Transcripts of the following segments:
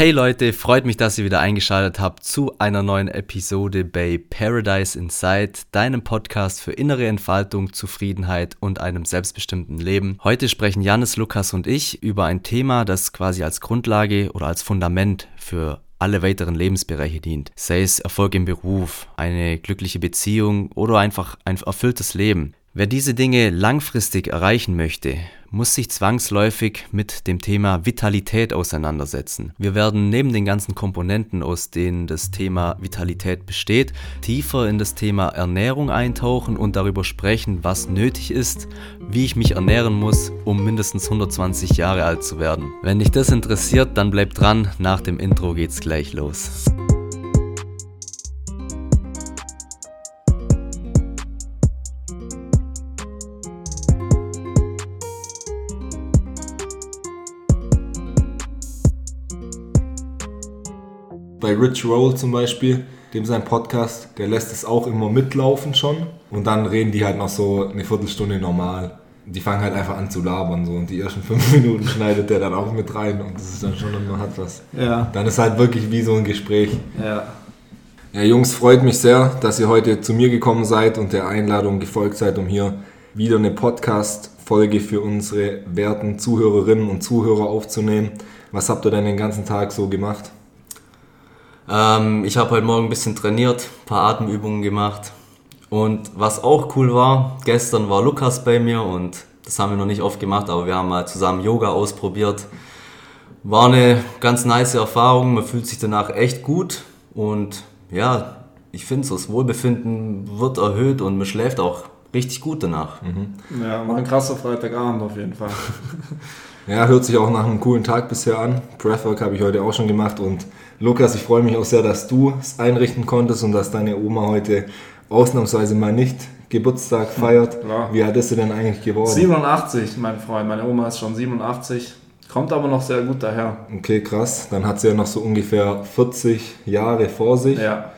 Hey Leute, freut mich, dass ihr wieder eingeschaltet habt zu einer neuen Episode bei Paradise Inside, deinem Podcast für innere Entfaltung, Zufriedenheit und einem selbstbestimmten Leben. Heute sprechen Janis, Lukas und ich über ein Thema, das quasi als Grundlage oder als Fundament für alle weiteren Lebensbereiche dient. Sei es Erfolg im Beruf, eine glückliche Beziehung oder einfach ein erfülltes Leben. Wer diese Dinge langfristig erreichen möchte, muss sich zwangsläufig mit dem Thema Vitalität auseinandersetzen. Wir werden neben den ganzen Komponenten, aus denen das Thema Vitalität besteht, tiefer in das Thema Ernährung eintauchen und darüber sprechen, was nötig ist, wie ich mich ernähren muss, um mindestens 120 Jahre alt zu werden. Wenn dich das interessiert, dann bleib dran, nach dem Intro geht's gleich los. Bei Rich Roll zum Beispiel, dem sein Podcast, der lässt es auch immer mitlaufen schon. Und dann reden die halt noch so eine Viertelstunde normal. Die fangen halt einfach an zu labern so und die ersten fünf Minuten schneidet der dann auch mit rein und das ist dann schon immer hat was. Ja. Dann ist halt wirklich wie so ein Gespräch. Ja. Ja, Jungs, freut mich sehr, dass ihr heute zu mir gekommen seid und der Einladung gefolgt seid, um hier wieder eine Podcast-Folge für unsere werten Zuhörerinnen und Zuhörer aufzunehmen. Was habt ihr denn den ganzen Tag so gemacht? Ähm, ich habe heute Morgen ein bisschen trainiert, ein paar Atemübungen gemacht. Und was auch cool war, gestern war Lukas bei mir und das haben wir noch nicht oft gemacht, aber wir haben mal zusammen Yoga ausprobiert. War eine ganz nice Erfahrung, man fühlt sich danach echt gut und ja, ich finde so das Wohlbefinden wird erhöht und man schläft auch richtig gut danach. Mhm. Ja, war ein krasser Freitagabend auf jeden Fall. ja, hört sich auch nach einem coolen Tag bisher an. Breathwork habe ich heute auch schon gemacht und Lukas, ich freue mich auch sehr, dass du es einrichten konntest und dass deine Oma heute ausnahmsweise mal nicht Geburtstag feiert. Ja. Wie alt ist sie denn eigentlich geworden? 87, mein Freund. Meine Oma ist schon 87. Kommt aber noch sehr gut daher. Okay, krass. Dann hat sie ja noch so ungefähr 40 Jahre vor sich. Ja.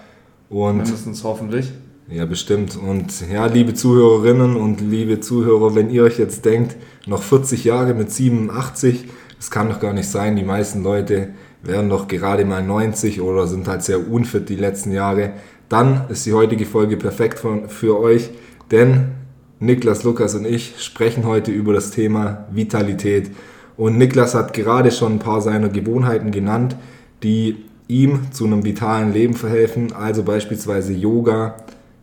Und Mindestens hoffentlich. Ja, bestimmt. Und ja, liebe Zuhörerinnen und liebe Zuhörer, wenn ihr euch jetzt denkt, noch 40 Jahre mit 87, das kann doch gar nicht sein. Die meisten Leute wären doch gerade mal 90 oder sind halt sehr unfit die letzten Jahre, dann ist die heutige Folge perfekt für euch, denn Niklas, Lukas und ich sprechen heute über das Thema Vitalität. Und Niklas hat gerade schon ein paar seiner Gewohnheiten genannt, die ihm zu einem vitalen Leben verhelfen, also beispielsweise Yoga,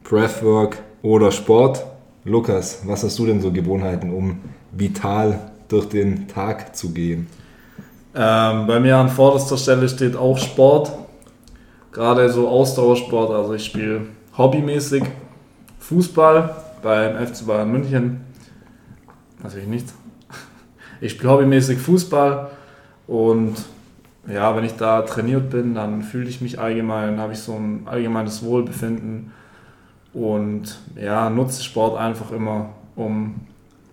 Breathwork oder Sport. Lukas, was hast du denn so Gewohnheiten, um vital durch den Tag zu gehen? Ähm, bei mir an vorderster Stelle steht auch Sport. Gerade so Ausdauersport. Also ich spiele hobbymäßig Fußball beim FC Bayern München. Natürlich nicht. Ich spiele hobbymäßig Fußball und ja, wenn ich da trainiert bin, dann fühle ich mich allgemein, habe ich so ein allgemeines Wohlbefinden und ja, nutze Sport einfach immer, um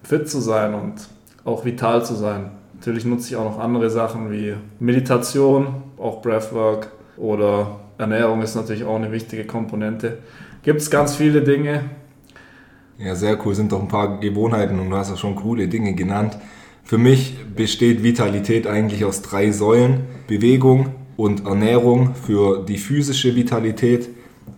fit zu sein und auch vital zu sein. Natürlich nutze ich auch noch andere Sachen wie Meditation, auch Breathwork oder Ernährung ist natürlich auch eine wichtige Komponente. Gibt es ganz viele Dinge. Ja, sehr cool. Sind doch ein paar Gewohnheiten und du hast ja schon coole Dinge genannt. Für mich besteht Vitalität eigentlich aus drei Säulen. Bewegung und Ernährung für die physische Vitalität,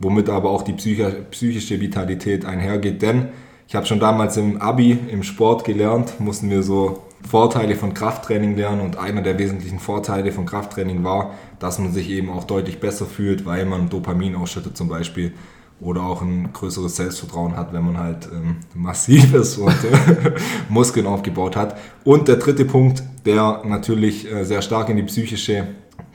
womit aber auch die psychische Vitalität einhergeht. Denn ich habe schon damals im Abi im Sport gelernt, mussten wir so Vorteile von Krafttraining lernen und einer der wesentlichen Vorteile von Krafttraining war, dass man sich eben auch deutlich besser fühlt, weil man Dopamin ausschüttet zum Beispiel oder auch ein größeres Selbstvertrauen hat, wenn man halt ähm, massiv ist und äh, Muskeln aufgebaut hat. Und der dritte Punkt, der natürlich äh, sehr stark in die psychische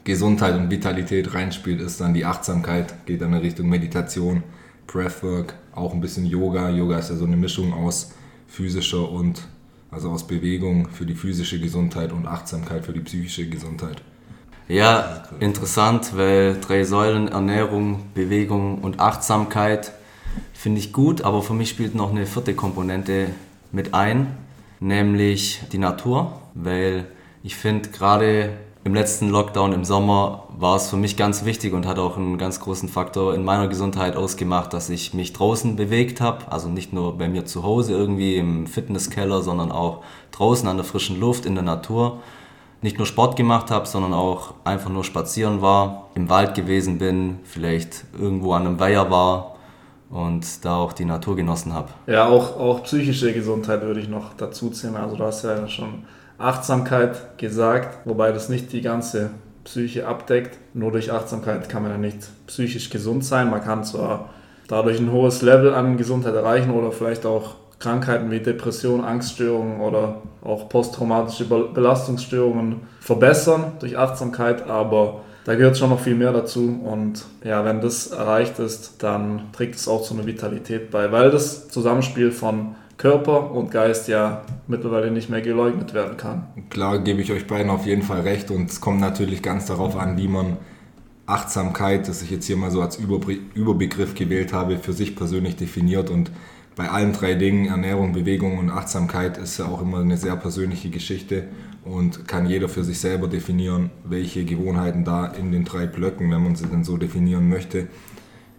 Gesundheit und Vitalität reinspielt, ist dann die Achtsamkeit, geht dann in Richtung Meditation, Breathwork, auch ein bisschen Yoga. Yoga ist ja so eine Mischung aus physischer und also aus Bewegung für die physische Gesundheit und Achtsamkeit für die psychische Gesundheit. Ja, interessant, weil drei Säulen, Ernährung, Bewegung und Achtsamkeit, finde ich gut, aber für mich spielt noch eine vierte Komponente mit ein, nämlich die Natur, weil ich finde gerade im letzten Lockdown im Sommer war es für mich ganz wichtig und hat auch einen ganz großen Faktor in meiner Gesundheit ausgemacht, dass ich mich draußen bewegt habe. Also nicht nur bei mir zu Hause irgendwie im Fitnesskeller, sondern auch draußen an der frischen Luft, in der Natur. nicht nur Sport gemacht habe, sondern auch einfach nur spazieren war, im Wald gewesen bin, vielleicht irgendwo an einem Weiher war und da auch die Natur genossen habe. Ja, auch, auch psychische Gesundheit würde ich noch dazu zählen. Also du hast ja schon Achtsamkeit gesagt, wobei das nicht die ganze Psyche abdeckt. Nur durch Achtsamkeit kann man ja nicht psychisch gesund sein. Man kann zwar dadurch ein hohes Level an Gesundheit erreichen oder vielleicht auch Krankheiten wie Depression, Angststörungen oder auch posttraumatische Belastungsstörungen verbessern durch Achtsamkeit, aber da gehört schon noch viel mehr dazu und ja, wenn das erreicht ist, dann trägt es auch zu einer Vitalität bei, weil das Zusammenspiel von Körper und Geist ja mittlerweile nicht mehr geleugnet werden kann. Klar gebe ich euch beiden auf jeden Fall recht und es kommt natürlich ganz darauf an, wie man Achtsamkeit, das ich jetzt hier mal so als Überbegriff gewählt habe, für sich persönlich definiert und bei allen drei Dingen, Ernährung, Bewegung und Achtsamkeit, ist ja auch immer eine sehr persönliche Geschichte und kann jeder für sich selber definieren, welche Gewohnheiten da in den drei Blöcken, wenn man sie denn so definieren möchte,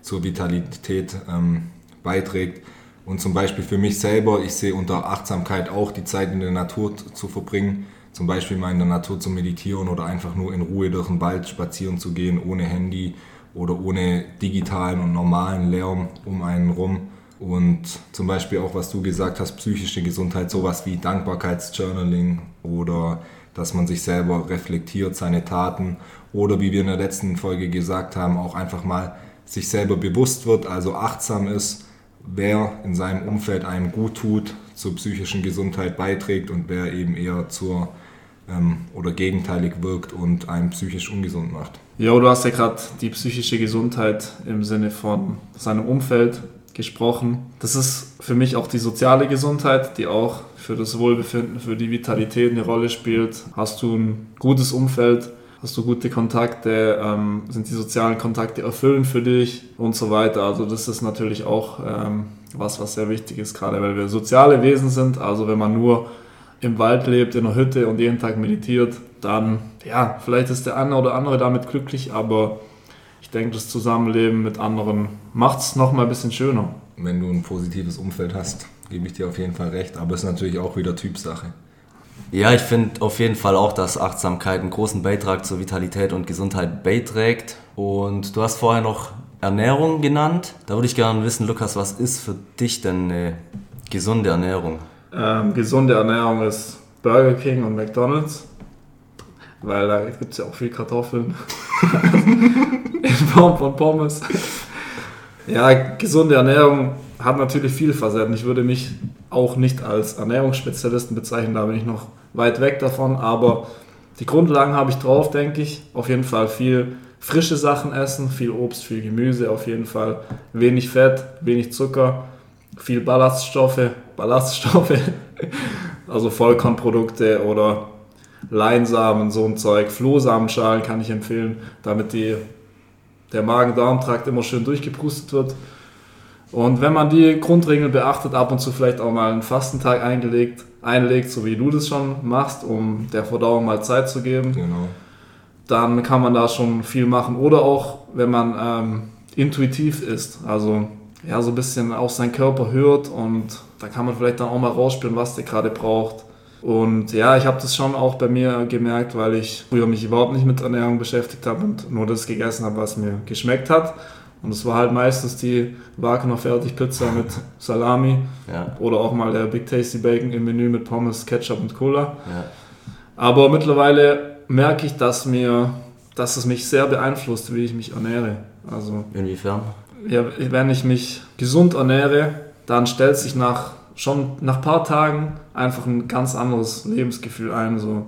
zur Vitalität ähm, beiträgt. Und zum Beispiel für mich selber, ich sehe unter Achtsamkeit auch die Zeit in der Natur zu verbringen, zum Beispiel mal in der Natur zu meditieren oder einfach nur in Ruhe durch den Wald spazieren zu gehen, ohne Handy oder ohne digitalen und normalen Lärm um einen rum. Und zum Beispiel auch, was du gesagt hast, psychische Gesundheit, sowas wie Dankbarkeitsjournaling oder dass man sich selber reflektiert, seine Taten. Oder wie wir in der letzten Folge gesagt haben, auch einfach mal sich selber bewusst wird, also achtsam ist, wer in seinem Umfeld einem gut tut, zur psychischen Gesundheit beiträgt und wer eben eher zur ähm, oder gegenteilig wirkt und einen psychisch ungesund macht. Ja, du hast ja gerade die psychische Gesundheit im Sinne von seinem Umfeld gesprochen. Das ist für mich auch die soziale Gesundheit, die auch für das Wohlbefinden, für die Vitalität eine Rolle spielt. Hast du ein gutes Umfeld, hast du gute Kontakte, ähm, sind die sozialen Kontakte erfüllend für dich und so weiter. Also das ist natürlich auch ähm, was, was sehr wichtig ist, gerade weil wir soziale Wesen sind. Also wenn man nur im Wald lebt, in einer Hütte und jeden Tag meditiert, dann, ja, vielleicht ist der eine oder andere damit glücklich, aber ich denke, das Zusammenleben mit anderen macht es nochmal ein bisschen schöner. Wenn du ein positives Umfeld hast, gebe ich dir auf jeden Fall recht, aber es ist natürlich auch wieder Typsache. Ja, ich finde auf jeden Fall auch, dass Achtsamkeit einen großen Beitrag zur Vitalität und Gesundheit beiträgt. Und du hast vorher noch Ernährung genannt. Da würde ich gerne wissen, Lukas, was ist für dich denn eine gesunde Ernährung? Ähm, gesunde Ernährung ist Burger King und McDonald's, weil da gibt es ja auch viel Kartoffeln. in Form von Pommes. Ja, gesunde Ernährung hat natürlich viele Facetten. Ich würde mich auch nicht als Ernährungsspezialisten bezeichnen, da bin ich noch weit weg davon, aber die Grundlagen habe ich drauf, denke ich. Auf jeden Fall viel frische Sachen essen, viel Obst, viel Gemüse, auf jeden Fall wenig Fett, wenig Zucker, viel Ballaststoffe, Ballaststoffe, also Vollkornprodukte oder Leinsamen, so ein Zeug, Flohsamenschalen kann ich empfehlen, damit die, der Magen-Darm-Trakt immer schön durchgepustet wird. Und wenn man die Grundregeln beachtet, ab und zu vielleicht auch mal einen Fastentag eingelegt, einlegt, so wie du das schon machst, um der Verdauung mal Zeit zu geben, genau. dann kann man da schon viel machen. Oder auch, wenn man ähm, intuitiv ist, also ja, so ein bisschen auf seinen Körper hört und da kann man vielleicht dann auch mal rausspüren, was der gerade braucht. Und ja, ich habe das schon auch bei mir gemerkt, weil ich früher mich überhaupt nicht mit Ernährung beschäftigt habe und nur das gegessen habe, was mir geschmeckt hat. Und es war halt meistens die Wagner Fertigpizza mit Salami ja. oder auch mal der Big Tasty Bacon im Menü mit Pommes, Ketchup und Cola. Ja. Aber mittlerweile merke ich, dass mir, dass es mich sehr beeinflusst, wie ich mich ernähre. Also inwiefern? Ja, wenn ich mich gesund ernähre, dann stellt sich nach schon nach ein paar Tagen einfach ein ganz anderes Lebensgefühl ein. So.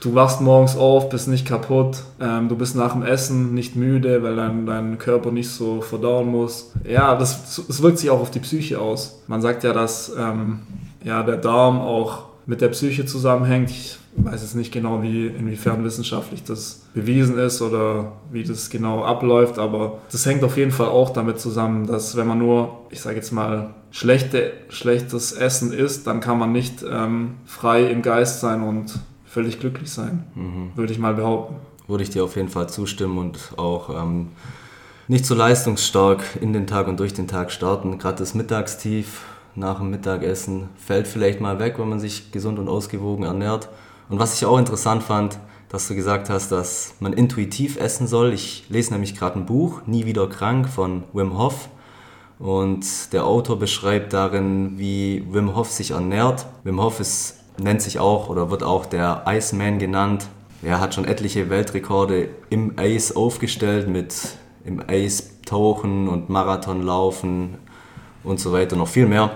Du wachst morgens auf, bist nicht kaputt, ähm, du bist nach dem Essen nicht müde, weil dein, dein Körper nicht so verdauen muss. Ja, das, das wirkt sich auch auf die Psyche aus. Man sagt ja, dass ähm, ja, der Darm auch mit der Psyche zusammenhängt. Ich weiß jetzt nicht genau, wie, inwiefern wissenschaftlich das bewiesen ist oder wie das genau abläuft, aber das hängt auf jeden Fall auch damit zusammen, dass wenn man nur, ich sage jetzt mal, schlechte, schlechtes Essen isst, dann kann man nicht ähm, frei im Geist sein und völlig glücklich sein, mhm. würde ich mal behaupten. Würde ich dir auf jeden Fall zustimmen und auch ähm, nicht so leistungsstark in den Tag und durch den Tag starten. Gerade das Mittagstief nach dem Mittagessen fällt vielleicht mal weg, wenn man sich gesund und ausgewogen ernährt. Und was ich auch interessant fand, dass du gesagt hast, dass man intuitiv essen soll. Ich lese nämlich gerade ein Buch, Nie wieder krank von Wim Hof. Und der Autor beschreibt darin, wie Wim Hof sich ernährt. Wim Hof ist, nennt sich auch oder wird auch der Iceman genannt. Er hat schon etliche Weltrekorde im Eis aufgestellt mit im Eis tauchen und Marathon laufen und so weiter, noch viel mehr.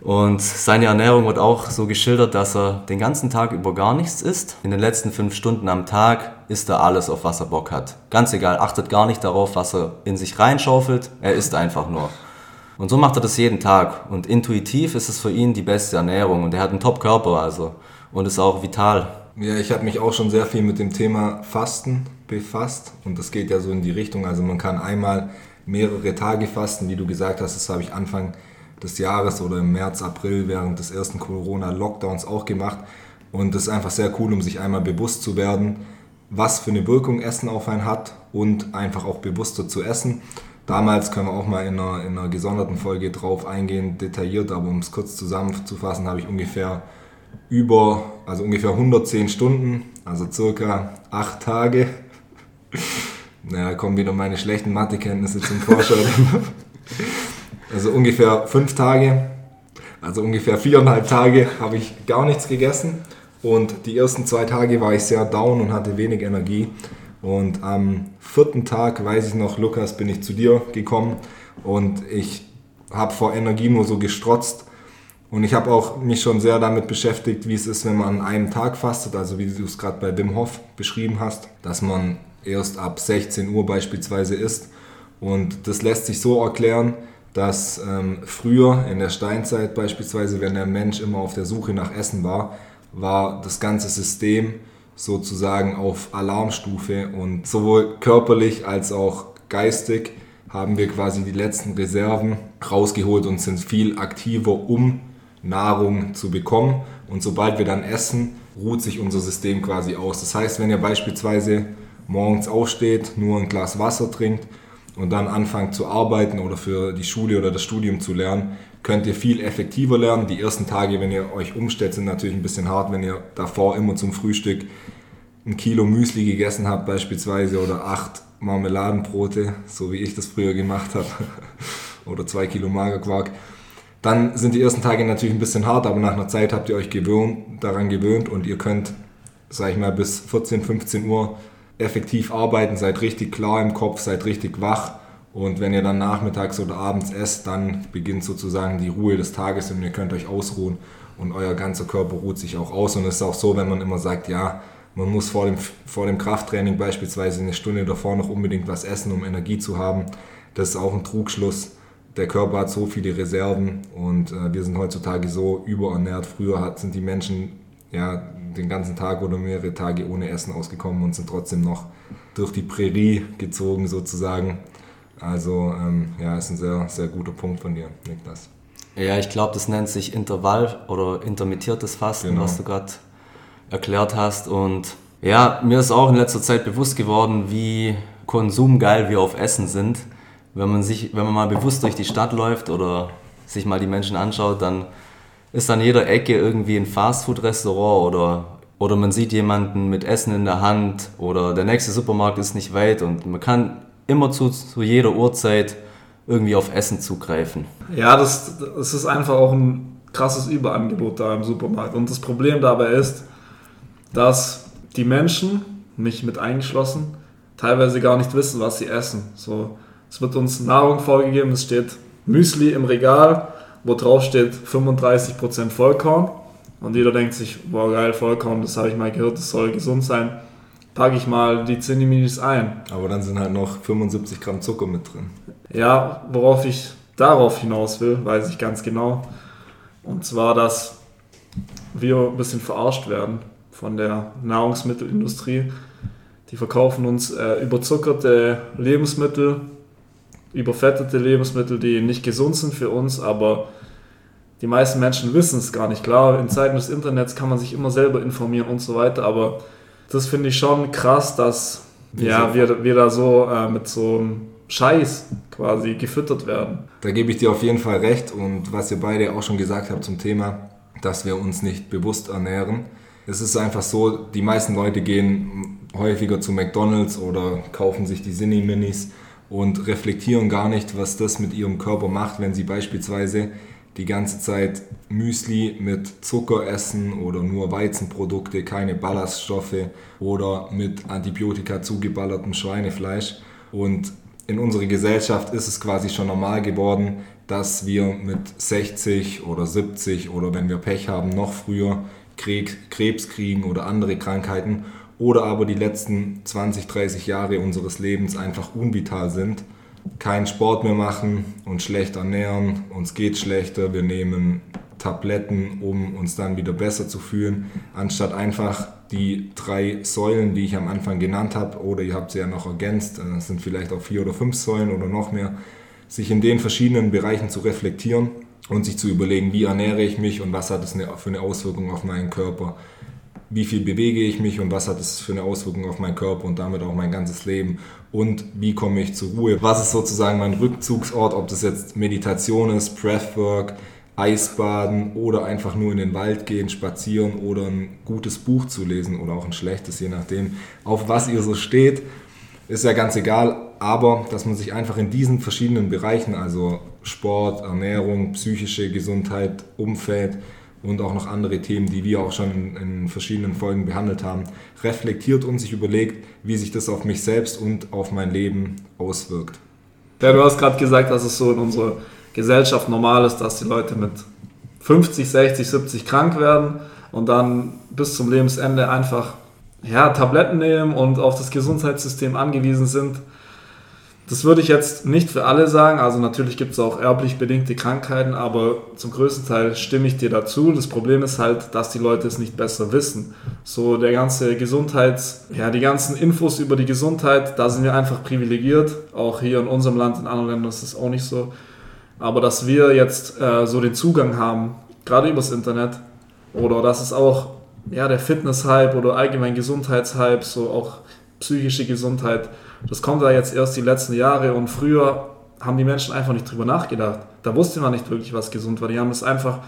Und seine Ernährung wird auch so geschildert, dass er den ganzen Tag über gar nichts isst. In den letzten fünf Stunden am Tag isst er alles, auf was er Bock hat. Ganz egal, achtet gar nicht darauf, was er in sich reinschaufelt. Er isst einfach nur. Und so macht er das jeden Tag. Und intuitiv ist es für ihn die beste Ernährung. Und er hat einen Top-Körper also. Und ist auch vital. Ja, ich habe mich auch schon sehr viel mit dem Thema Fasten befasst. Und das geht ja so in die Richtung. Also man kann einmal mehrere Tage fasten, wie du gesagt hast. Das habe ich Anfang des Jahres oder im März, April während des ersten Corona-Lockdowns auch gemacht. Und das ist einfach sehr cool, um sich einmal bewusst zu werden, was für eine Wirkung Essen auf einen hat und einfach auch bewusster zu essen. Damals können wir auch mal in einer, in einer gesonderten Folge drauf eingehen, detailliert, aber um es kurz zusammenzufassen, habe ich ungefähr über, also ungefähr 110 Stunden, also circa 8 Tage. Naja, kommen wieder meine schlechten Mathekenntnisse zum Vorschein. Also ungefähr 5 Tage, also ungefähr viereinhalb Tage habe ich gar nichts gegessen. Und die ersten zwei Tage war ich sehr down und hatte wenig Energie. Und am vierten Tag, weiß ich noch, Lukas, bin ich zu dir gekommen und ich habe vor Energie nur so gestrotzt. Und ich habe auch mich schon sehr damit beschäftigt, wie es ist, wenn man an einem Tag fastet, also wie du es gerade bei Wim Hof beschrieben hast, dass man erst ab 16 Uhr beispielsweise isst. Und das lässt sich so erklären, dass ähm, früher in der Steinzeit beispielsweise, wenn der Mensch immer auf der Suche nach Essen war, war das ganze System sozusagen auf Alarmstufe und sowohl körperlich als auch geistig haben wir quasi die letzten Reserven rausgeholt und sind viel aktiver, um Nahrung zu bekommen. Und sobald wir dann essen, ruht sich unser System quasi aus. Das heißt, wenn ihr beispielsweise morgens aufsteht, nur ein Glas Wasser trinkt und dann anfangt zu arbeiten oder für die Schule oder das Studium zu lernen, könnt ihr viel effektiver lernen. Die ersten Tage, wenn ihr euch umstellt, sind natürlich ein bisschen hart, wenn ihr davor immer zum Frühstück ein Kilo Müsli gegessen habt beispielsweise oder acht Marmeladenbrote, so wie ich das früher gemacht habe, oder zwei Kilo Magerquark, dann sind die ersten Tage natürlich ein bisschen hart, aber nach einer Zeit habt ihr euch gewöhnt, daran gewöhnt und ihr könnt, sag ich mal, bis 14, 15 Uhr effektiv arbeiten, seid richtig klar im Kopf, seid richtig wach und wenn ihr dann nachmittags oder abends esst, dann beginnt sozusagen die Ruhe des Tages und ihr könnt euch ausruhen und euer ganzer Körper ruht sich auch aus. Und es ist auch so, wenn man immer sagt, ja, man muss vor dem, vor dem Krafttraining beispielsweise eine Stunde davor noch unbedingt was essen, um Energie zu haben. Das ist auch ein Trugschluss. Der Körper hat so viele Reserven und äh, wir sind heutzutage so überernährt. Früher hat, sind die Menschen ja, den ganzen Tag oder mehrere Tage ohne Essen ausgekommen und sind trotzdem noch durch die Prärie gezogen sozusagen. Also ähm, ja, ist ein sehr, sehr guter Punkt von dir, Niklas. Ja, ich glaube, das nennt sich Intervall oder intermittiertes Fasten, genau. was du gerade erklärt hast. Und ja, mir ist auch in letzter Zeit bewusst geworden, wie konsumgeil wir auf Essen sind. Wenn man, sich, wenn man mal bewusst durch die Stadt läuft oder sich mal die Menschen anschaut, dann ist an jeder Ecke irgendwie ein Fastfood-Restaurant oder, oder man sieht jemanden mit Essen in der Hand oder der nächste Supermarkt ist nicht weit und man kann immer zu, zu jeder Uhrzeit irgendwie auf Essen zugreifen. Ja, das, das ist einfach auch ein krasses Überangebot da im Supermarkt. Und das Problem dabei ist, dass die Menschen, mich mit eingeschlossen, teilweise gar nicht wissen, was sie essen. So, es wird uns Nahrung vorgegeben, es steht Müsli im Regal, wo drauf steht 35% Vollkorn. Und jeder denkt sich, boah geil, Vollkorn, das habe ich mal gehört, das soll gesund sein packe ich mal die Zinni-Minis ein. Aber dann sind halt noch 75 Gramm Zucker mit drin. Ja, worauf ich darauf hinaus will, weiß ich ganz genau. Und zwar, dass wir ein bisschen verarscht werden von der Nahrungsmittelindustrie. Die verkaufen uns äh, überzuckerte Lebensmittel, überfettete Lebensmittel, die nicht gesund sind für uns, aber die meisten Menschen wissen es gar nicht. Klar, in Zeiten des Internets kann man sich immer selber informieren und so weiter, aber das finde ich schon krass, dass ja, wir, wir da so äh, mit so einem Scheiß quasi gefüttert werden. Da gebe ich dir auf jeden Fall recht und was ihr beide auch schon gesagt habt zum Thema, dass wir uns nicht bewusst ernähren. Es ist einfach so, die meisten Leute gehen häufiger zu McDonald's oder kaufen sich die Cine Minis und reflektieren gar nicht, was das mit ihrem Körper macht, wenn sie beispielsweise die ganze Zeit Müsli mit Zucker essen oder nur Weizenprodukte, keine Ballaststoffe oder mit Antibiotika zugeballertem Schweinefleisch. Und in unserer Gesellschaft ist es quasi schon normal geworden, dass wir mit 60 oder 70 oder wenn wir Pech haben, noch früher Krebs kriegen oder andere Krankheiten oder aber die letzten 20, 30 Jahre unseres Lebens einfach unvital sind, keinen Sport mehr machen, uns schlecht ernähren, uns geht schlechter, wir nehmen Tabletten, um uns dann wieder besser zu fühlen, anstatt einfach die drei Säulen, die ich am Anfang genannt habe, oder ihr habt sie ja noch ergänzt, es sind vielleicht auch vier oder fünf Säulen oder noch mehr, sich in den verschiedenen Bereichen zu reflektieren und sich zu überlegen, wie ernähre ich mich und was hat es für eine Auswirkung auf meinen Körper, wie viel bewege ich mich und was hat es für eine Auswirkung auf meinen Körper und damit auch mein ganzes Leben und wie komme ich zur Ruhe. Was ist sozusagen mein Rückzugsort, ob das jetzt Meditation ist, Breathwork, Eisbaden oder einfach nur in den Wald gehen, spazieren oder ein gutes Buch zu lesen oder auch ein schlechtes, je nachdem, auf was ihr so steht, ist ja ganz egal, aber dass man sich einfach in diesen verschiedenen Bereichen, also Sport, Ernährung, psychische Gesundheit, Umfeld, und auch noch andere Themen, die wir auch schon in, in, verschiedenen Folgen behandelt haben, reflektiert und sich überlegt, wie sich das auf mich selbst und auf mein Leben auswirkt. Ja, du hast gerade gesagt, dass es so in unserer Gesellschaft normal ist, dass die Leute mit 50, 60, 70 krank werden und dann bis zum Lebensende einfach ja, Tabletten nehmen und auf das Gesundheitssystem angewiesen sind. Das würde ich jetzt nicht für alle sagen. Also natürlich gibt es auch erblich bedingte Krankheiten, aber zum größten Teil stimme ich dir dazu. Das Problem ist halt, dass die Leute es nicht besser wissen. So der ganze Gesundheits, ja, die ganzen Infos über die Gesundheit, da sind wir einfach privilegiert. Auch hier in unserem Land, in anderen Ländern ist es auch nicht so. Aber dass wir jetzt äh, so den Zugang haben, gerade übers Internet, oder dass es auch ja, der Fitness-Hype oder allgemein Gesundheitshype, so auch psychische Gesundheit, das kommt da jetzt erst die letzten Jahre und früher haben die Menschen einfach nicht drüber nachgedacht. Da wusste man nicht wirklich, was gesund war. Die haben es einfach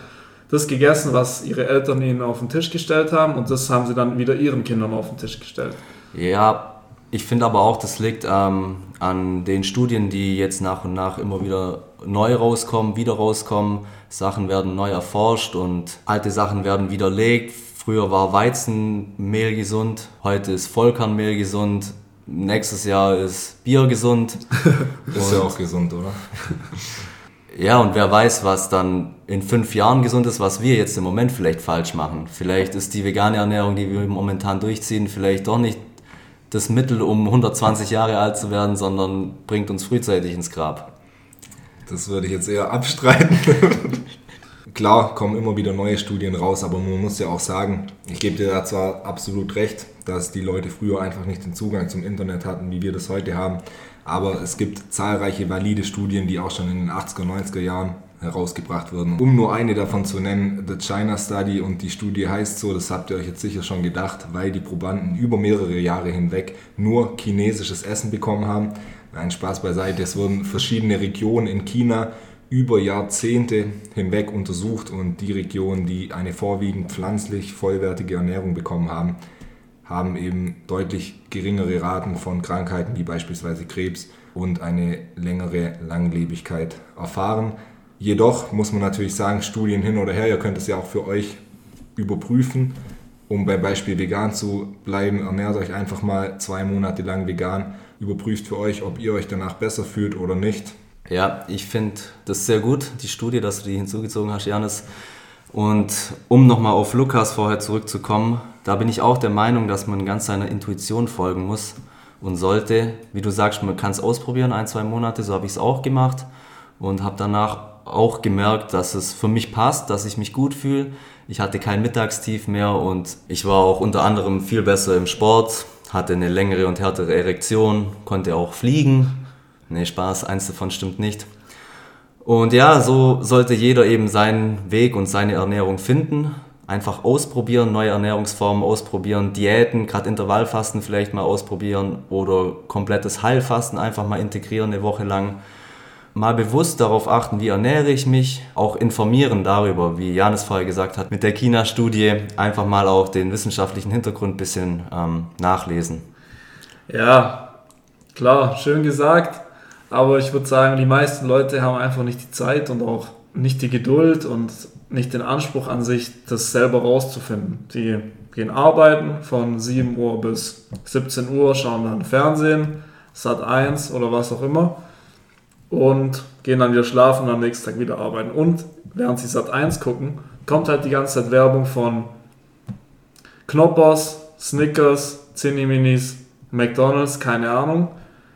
das gegessen, was ihre Eltern ihnen auf den Tisch gestellt haben und das haben sie dann wieder ihren Kindern auf den Tisch gestellt. Ja, ich finde aber auch, das liegt ähm, an den Studien, die jetzt nach und nach immer wieder neu rauskommen, wieder rauskommen. Sachen werden neu erforscht und alte Sachen werden widerlegt. Früher war Weizenmehl gesund, heute ist Vollkornmehl gesund, nächstes Jahr ist Bier gesund. ist ja auch gesund, oder? ja, und wer weiß, was dann in fünf Jahren gesund ist, was wir jetzt im Moment vielleicht falsch machen. Vielleicht ist die vegane Ernährung, die wir momentan durchziehen, vielleicht doch nicht das Mittel, um 120 Jahre alt zu werden, sondern bringt uns frühzeitig ins Grab. Das würde ich jetzt eher abstreiten. Klar kommen immer wieder neue Studien raus, aber man muss ja auch sagen, ich gebe dir da zwar absolut recht, dass die Leute früher einfach nicht den Zugang zum Internet hatten, wie wir das heute haben, aber es gibt zahlreiche valide Studien, die auch schon in den 80er, 90er Jahren herausgebracht wurden. Um nur eine davon zu nennen, The China Study und die Studie heißt so, das habt ihr euch jetzt sicher schon gedacht, weil die Probanden über mehrere Jahre hinweg nur chinesisches Essen bekommen haben. Ein Spaß beiseite, es wurden verschiedene Regionen in China über Jahrzehnte hinweg untersucht und die Regionen, die eine vorwiegend pflanzlich vollwertige Ernährung bekommen haben, haben eben deutlich geringere Raten von Krankheiten wie beispielsweise Krebs und eine längere Langlebigkeit erfahren. Jedoch muss man natürlich sagen, Studien hin oder her, ihr könnt es ja auch für euch überprüfen. Um beim Beispiel vegan zu bleiben, ernährt euch einfach mal zwei Monate lang vegan, überprüft für euch, ob ihr euch danach besser fühlt oder nicht ja, ich finde das sehr gut, die Studie, dass du die hinzugezogen hast, Janis. Und um nochmal auf Lukas vorher zurückzukommen, da bin ich auch der Meinung, dass man ganz seiner Intuition folgen muss und sollte. Wie du sagst, man kann es ausprobieren, ein, zwei Monate, so habe ich es auch gemacht und habe danach auch gemerkt, dass es für mich passt, dass ich mich gut fühle. Ich hatte kein Mittagstief mehr und ich war auch unter anderem viel besser im Sport, hatte eine längere und härtere Erektion, konnte auch fliegen, Nee, Spaß, eins davon stimmt nicht. Und ja, so sollte jeder eben seinen Weg und seine Ernährung finden. Einfach ausprobieren, neue Ernährungsformen ausprobieren, Diäten, gerade Intervallfasten vielleicht mal ausprobieren oder komplettes Heilfasten einfach mal integrieren eine Woche lang. mal bewusst darauf achten, wie ernähre ich mich, auch informieren darüber, wie Janis vorher gesagt hat, mit der China-Studie einfach mal auch den wissenschaftlichen Hintergrund ein bisschen ähm, nachlesen. Ja, klar, schön gesagt, aber ich würde sagen, die meisten Leute haben einfach nicht die Zeit und auch nicht die Geduld und nicht den Anspruch an sich, das selber rauszufinden. Die gehen arbeiten von 7 Uhr bis 17 Uhr, schauen dann Fernsehen, Sat 1 oder was auch immer und gehen dann wieder schlafen und am nächsten Tag wieder arbeiten. Und während sie Sat 1 gucken, kommt halt die ganze Zeit Werbung von Knoppers, Snickers, Zinni-Minis, McDonalds, keine Ahnung.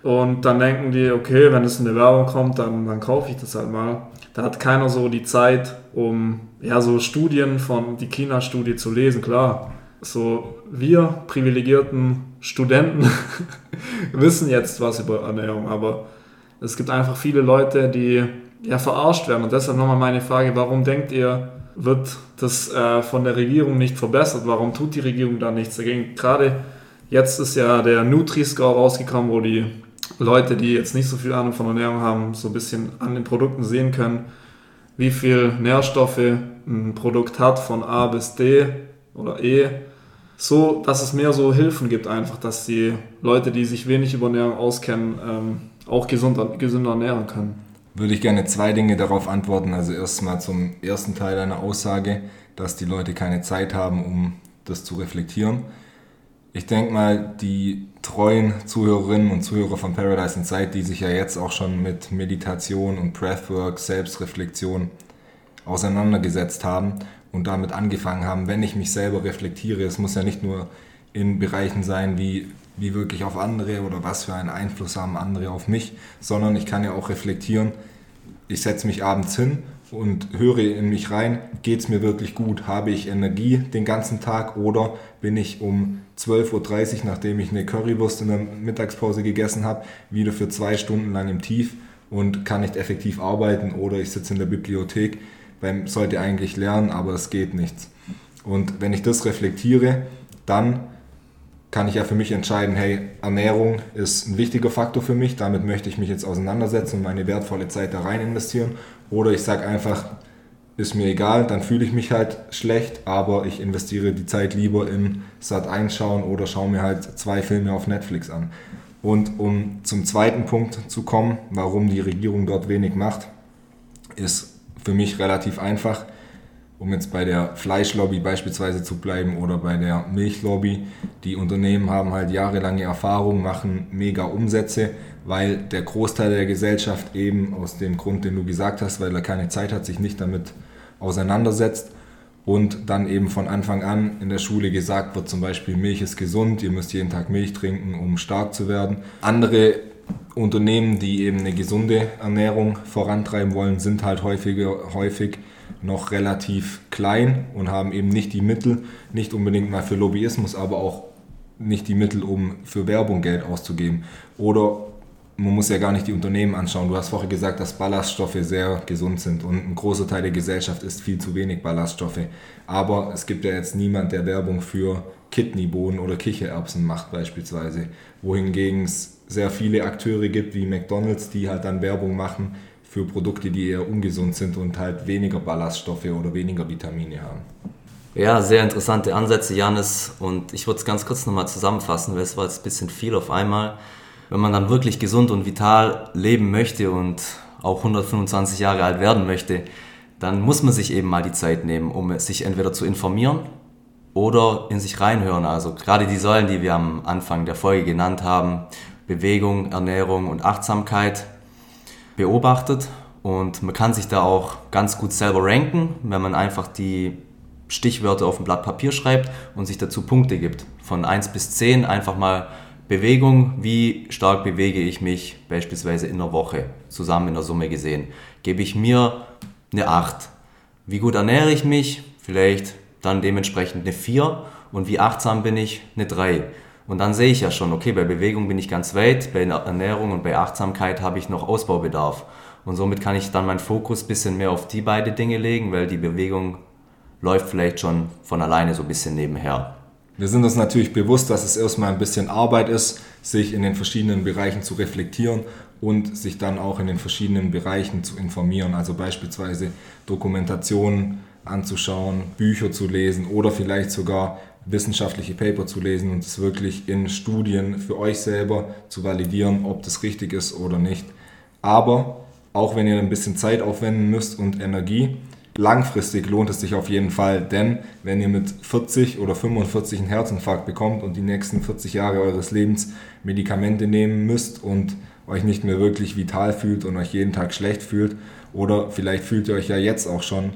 Und dann denken die, okay, wenn es in der Werbung kommt, dann, dann kaufe ich das halt mal. Da hat keiner so die Zeit, um ja so Studien von die China-Studie zu lesen. Klar, so wir privilegierten Studenten wissen jetzt was über Ernährung, aber es gibt einfach viele Leute, die ja verarscht werden. Und deshalb nochmal meine Frage, warum denkt ihr, wird das äh, von der Regierung nicht verbessert? Warum tut die Regierung da nichts dagegen? Gerade jetzt ist ja der Nutri-Score rausgekommen, wo die Leute, die jetzt nicht so viel Ahnung von Ernährung haben, so ein bisschen an den Produkten sehen können, wie viel Nährstoffe ein Produkt hat von A bis D oder E. So, dass es mehr so Hilfen gibt einfach, dass die Leute, die sich wenig über Ernährung auskennen, ähm, auch gesünder, gesünder ernähren können. Würde ich gerne zwei Dinge darauf antworten. Also erstmal zum ersten Teil deiner Aussage, dass die Leute keine Zeit haben, um das zu reflektieren. Ich denke mal, die treuen Zuhörerinnen und Zuhörer von Paradise Inside, die sich ja jetzt auch schon mit Meditation und Breathwork, Selbstreflexion auseinandergesetzt haben und damit angefangen haben, wenn ich mich selber reflektiere, es muss ja nicht nur in Bereichen sein wie wie wirklich auf andere oder was für einen Einfluss haben andere auf mich, sondern ich kann ja auch reflektieren. Ich setze mich abends hin und höre in mich rein, geht es mir wirklich gut? Habe ich Energie den ganzen Tag oder bin ich um 12.30 Uhr, nachdem ich eine Currywurst in der Mittagspause gegessen habe, wieder für zwei Stunden lang im Tief und kann nicht effektiv arbeiten oder ich sitze in der Bibliothek, beim sollte eigentlich lernen, aber es geht nichts. Und wenn ich das reflektiere, dann kann ich ja für mich entscheiden, hey, Ernährung ist ein wichtiger Faktor für mich, damit möchte ich mich jetzt auseinandersetzen und meine wertvolle Zeit da rein investieren. Oder ich sage einfach, ist mir egal, dann fühle ich mich halt schlecht, aber ich investiere die Zeit lieber in Sat einschauen oder schaue mir halt zwei Filme auf Netflix an. Und um zum zweiten Punkt zu kommen, warum die Regierung dort wenig macht, ist für mich relativ einfach. Um jetzt bei der Fleischlobby beispielsweise zu bleiben oder bei der Milchlobby, die Unternehmen haben halt jahrelange Erfahrung, machen mega Umsätze, weil der Großteil der Gesellschaft eben aus dem Grund, den du gesagt hast, weil er keine Zeit hat, sich nicht damit auseinandersetzt und dann eben von Anfang an in der Schule gesagt wird, zum Beispiel Milch ist gesund, ihr müsst jeden Tag Milch trinken, um stark zu werden. Andere Unternehmen, die eben eine gesunde Ernährung vorantreiben wollen, sind halt häufiger, häufig noch relativ klein und haben eben nicht die Mittel, nicht unbedingt mal für Lobbyismus, aber auch nicht die Mittel, um für Werbung Geld auszugeben. Oder man muss ja gar nicht die Unternehmen anschauen. Du hast vorher gesagt, dass Ballaststoffe sehr gesund sind und ein großer Teil der Gesellschaft isst viel zu wenig Ballaststoffe. Aber es gibt ja jetzt niemand, der Werbung für Kidneybohnen oder Kichererbsen macht beispielsweise. Wohingegen es sehr viele Akteure gibt wie McDonald's, die halt dann Werbung machen für Produkte, die eher ungesund sind und halt weniger Ballaststoffe oder weniger Vitamine haben. Ja, sehr interessante Ansätze, Janis. Und ich würde es ganz kurz nochmal zusammenfassen, weil es war jetzt ein bisschen viel auf einmal. Wenn man dann wirklich gesund und vital leben möchte und auch 125 Jahre alt werden möchte, dann muss man sich eben mal die Zeit nehmen, um sich entweder zu informieren oder in sich reinhören. Also gerade die Säulen, die wir am Anfang der Folge genannt haben, Bewegung, Ernährung und Achtsamkeit, beobachtet und man kann sich da auch ganz gut selber ranken, wenn man einfach die Stichwörter auf ein Blatt Papier schreibt und sich dazu Punkte gibt. Von 1 bis 10 einfach mal Bewegung, wie stark bewege ich mich beispielsweise in der Woche, zusammen in der Summe gesehen. Gebe ich mir eine 8. Wie gut ernähre ich mich? Vielleicht dann dementsprechend eine 4. Und wie achtsam bin ich? Eine 3. Und dann sehe ich ja schon, okay, bei Bewegung bin ich ganz weit, bei Ernährung und bei Achtsamkeit habe ich noch Ausbaubedarf. Und somit kann ich dann meinen Fokus ein bisschen mehr auf die beiden Dinge legen, weil die Bewegung läuft vielleicht schon von alleine so ein bisschen nebenher. Wir sind uns natürlich bewusst, dass es erstmal ein bisschen Arbeit ist, sich in den verschiedenen Bereichen zu reflektieren und sich dann auch in den verschiedenen Bereichen zu informieren. Also beispielsweise Dokumentationen anzuschauen, Bücher zu lesen oder vielleicht sogar wissenschaftliche Paper zu lesen und es wirklich in Studien für euch selber zu validieren, ob das richtig ist oder nicht. Aber auch wenn ihr ein bisschen Zeit aufwenden müsst und Energie, langfristig lohnt es sich auf jeden Fall, denn wenn ihr mit 40 oder 45 einen Herzinfarkt bekommt und die nächsten 40 Jahre eures Lebens Medikamente nehmen müsst und euch nicht mehr wirklich vital fühlt und euch jeden Tag schlecht fühlt oder vielleicht fühlt ihr euch ja jetzt auch schon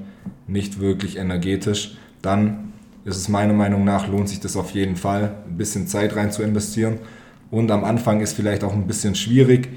nicht wirklich energetisch, dann ist es meiner Meinung nach, lohnt sich das auf jeden Fall, ein bisschen Zeit rein zu investieren. Und am Anfang ist vielleicht auch ein bisschen schwierig,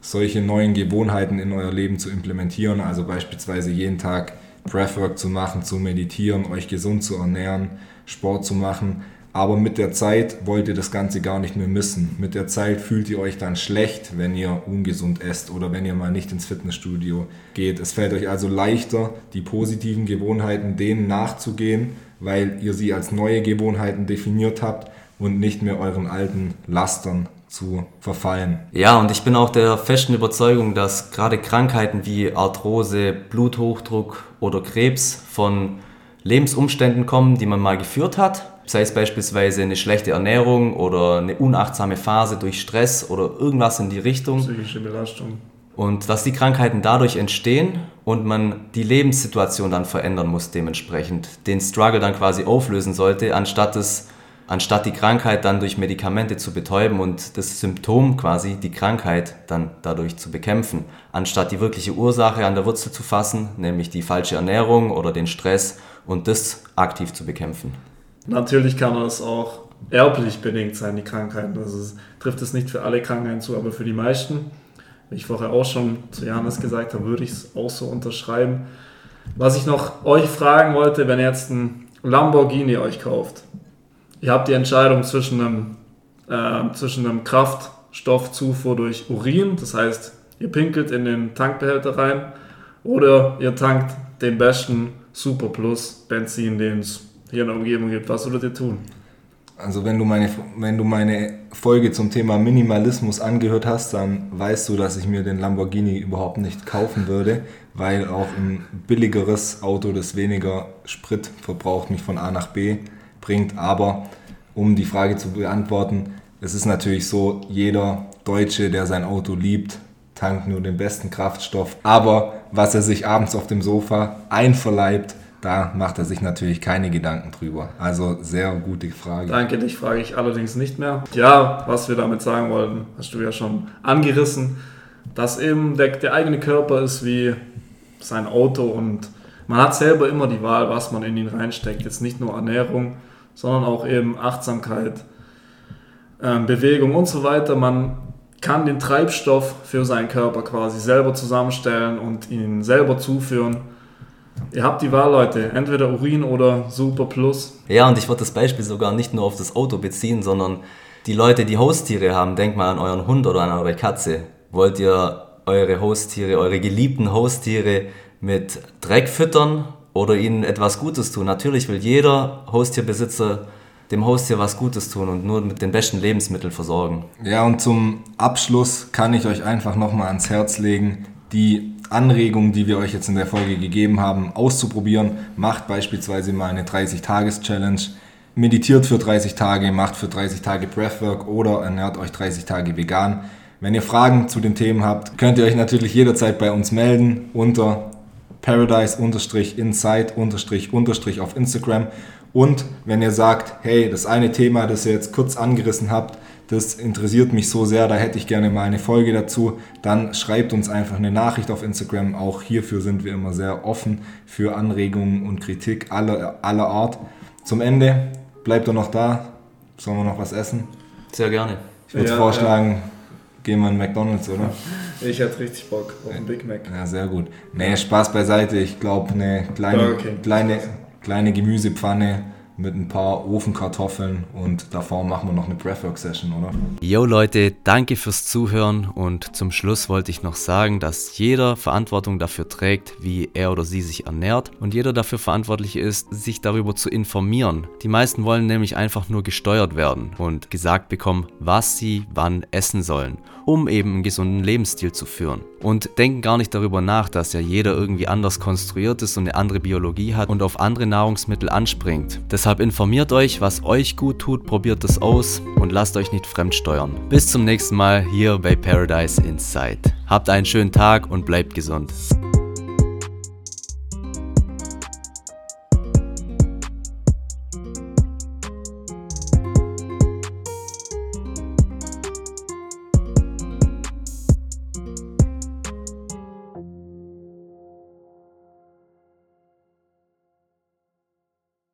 solche neuen Gewohnheiten in euer Leben zu implementieren, also beispielsweise jeden Tag Breathwork zu machen, zu meditieren, euch gesund zu ernähren, Sport zu machen. Aber mit der Zeit wollt ihr das Ganze gar nicht mehr missen. Mit der Zeit fühlt ihr euch dann schlecht, wenn ihr ungesund esst oder wenn ihr mal nicht ins Fitnessstudio geht. Es fällt euch also leichter, die positiven Gewohnheiten denen nachzugehen, weil ihr sie als neue Gewohnheiten definiert habt und nicht mehr euren alten Lastern zu verfallen. Ja, und ich bin auch der festen Überzeugung, dass gerade Krankheiten wie Arthrose, Bluthochdruck oder Krebs von Lebensumständen kommen, die man mal geführt hat. Sei es beispielsweise eine schlechte Ernährung oder eine unachtsame Phase durch Stress oder irgendwas in die Richtung. Psychische Belastung. Und dass die Krankheiten dadurch entstehen und man die Lebenssituation dann verändern muss dementsprechend. Den Struggle dann quasi auflösen sollte, anstatt es anstatt die Krankheit dann durch Medikamente zu betäuben und das Symptom quasi, die Krankheit dann dadurch zu bekämpfen, anstatt die wirkliche Ursache an der Wurzel zu fassen, nämlich die falsche Ernährung oder den Stress und das aktiv zu bekämpfen. Natürlich kann das auch erblich bedingt sein, die Krankheiten. Also es trifft es nicht für alle Krankheiten zu, aber für die meisten. Wie ich vorher auch schon zu Johannes gesagt habe, würde ich es auch so unterschreiben. Was ich noch euch fragen wollte, wenn ihr jetzt ein Lamborghini euch kauft, ihr habt die Entscheidung zwischen einem, äh, zwischen einem Kraftstoffzufuhr durch Urin, das heißt, ihr pinkelt in den Tankbehälter rein, oder ihr tankt den besten Super Plus Benzin, den es hier in der Umgebung gibt. Was würdet ihr tun? Also wenn du, meine, wenn du meine Folge zum Thema Minimalismus angehört hast, dann weißt du, dass ich mir den Lamborghini überhaupt nicht kaufen würde, weil auch ein billigeres Auto, das weniger Sprit verbraucht, mich von A nach B bringt. Aber um die Frage zu beantworten, es ist natürlich so, jeder Deutsche, der sein Auto liebt, tankt nur den besten Kraftstoff. Aber was er sich abends auf dem Sofa einverleibt, da macht er sich natürlich keine Gedanken drüber. Also sehr gute Frage. Danke, dich frage ich allerdings nicht mehr. Ja, was wir damit sagen wollten, hast du ja schon angerissen, dass eben der, der eigene Körper ist wie sein Auto und man hat selber immer die Wahl, was man in ihn reinsteckt. Jetzt nicht nur Ernährung, sondern auch eben Achtsamkeit, ähm, Bewegung und so weiter. Man kann den Treibstoff für seinen Körper quasi selber zusammenstellen und ihn selber zuführen. Ihr habt die Wahl, Leute. Entweder Urin oder Super Plus. Ja, und ich würde das Beispiel sogar nicht nur auf das Auto beziehen, sondern die Leute, die Haustiere haben, denkt mal an euren Hund oder an eure Katze. Wollt ihr eure Haustiere, eure geliebten Haustiere mit Dreck füttern oder ihnen etwas Gutes tun. Natürlich will jeder Haustierbesitzer dem Haustier was Gutes tun und nur mit den besten Lebensmitteln versorgen. Ja, und zum Abschluss kann ich euch einfach nochmal ans Herz legen, die Anregungen, die wir euch jetzt in der Folge gegeben haben, auszuprobieren. Macht beispielsweise mal eine 30-Tages-Challenge. Meditiert für 30 Tage, macht für 30 Tage Breathwork oder ernährt euch 30 Tage vegan. Wenn ihr Fragen zu den Themen habt, könnt ihr euch natürlich jederzeit bei uns melden unter paradise-inside- auf Instagram. Und wenn ihr sagt, hey, das eine Thema, das ihr jetzt kurz angerissen habt, das interessiert mich so sehr, da hätte ich gerne mal eine Folge dazu, dann schreibt uns einfach eine Nachricht auf Instagram. Auch hierfür sind wir immer sehr offen für Anregungen und Kritik aller, aller Art. Zum Ende, bleibt ihr noch da? Sollen wir noch was essen? Sehr gerne. Ich würde ja, vorschlagen, ja. Gehen wir in McDonalds, oder? Ich hätte richtig Bock auf einen Big Mac. Ja, sehr gut. Nee, Spaß beiseite. Ich glaube, eine kleine, kleine, kleine Gemüsepfanne mit ein paar Ofenkartoffeln und davor machen wir noch eine Breathwork-Session, oder? Yo Leute, danke fürs Zuhören und zum Schluss wollte ich noch sagen, dass jeder Verantwortung dafür trägt, wie er oder sie sich ernährt und jeder dafür verantwortlich ist, sich darüber zu informieren. Die meisten wollen nämlich einfach nur gesteuert werden und gesagt bekommen, was sie wann essen sollen, um eben einen gesunden Lebensstil zu führen. Und denken gar nicht darüber nach, dass ja jeder irgendwie anders konstruiert ist und eine andere Biologie hat und auf andere Nahrungsmittel anspringt. Deshalb informiert euch, was euch gut tut, probiert es aus und lasst euch nicht fremdsteuern. Bis zum nächsten Mal hier bei Paradise Inside. Habt einen schönen Tag und bleibt gesund.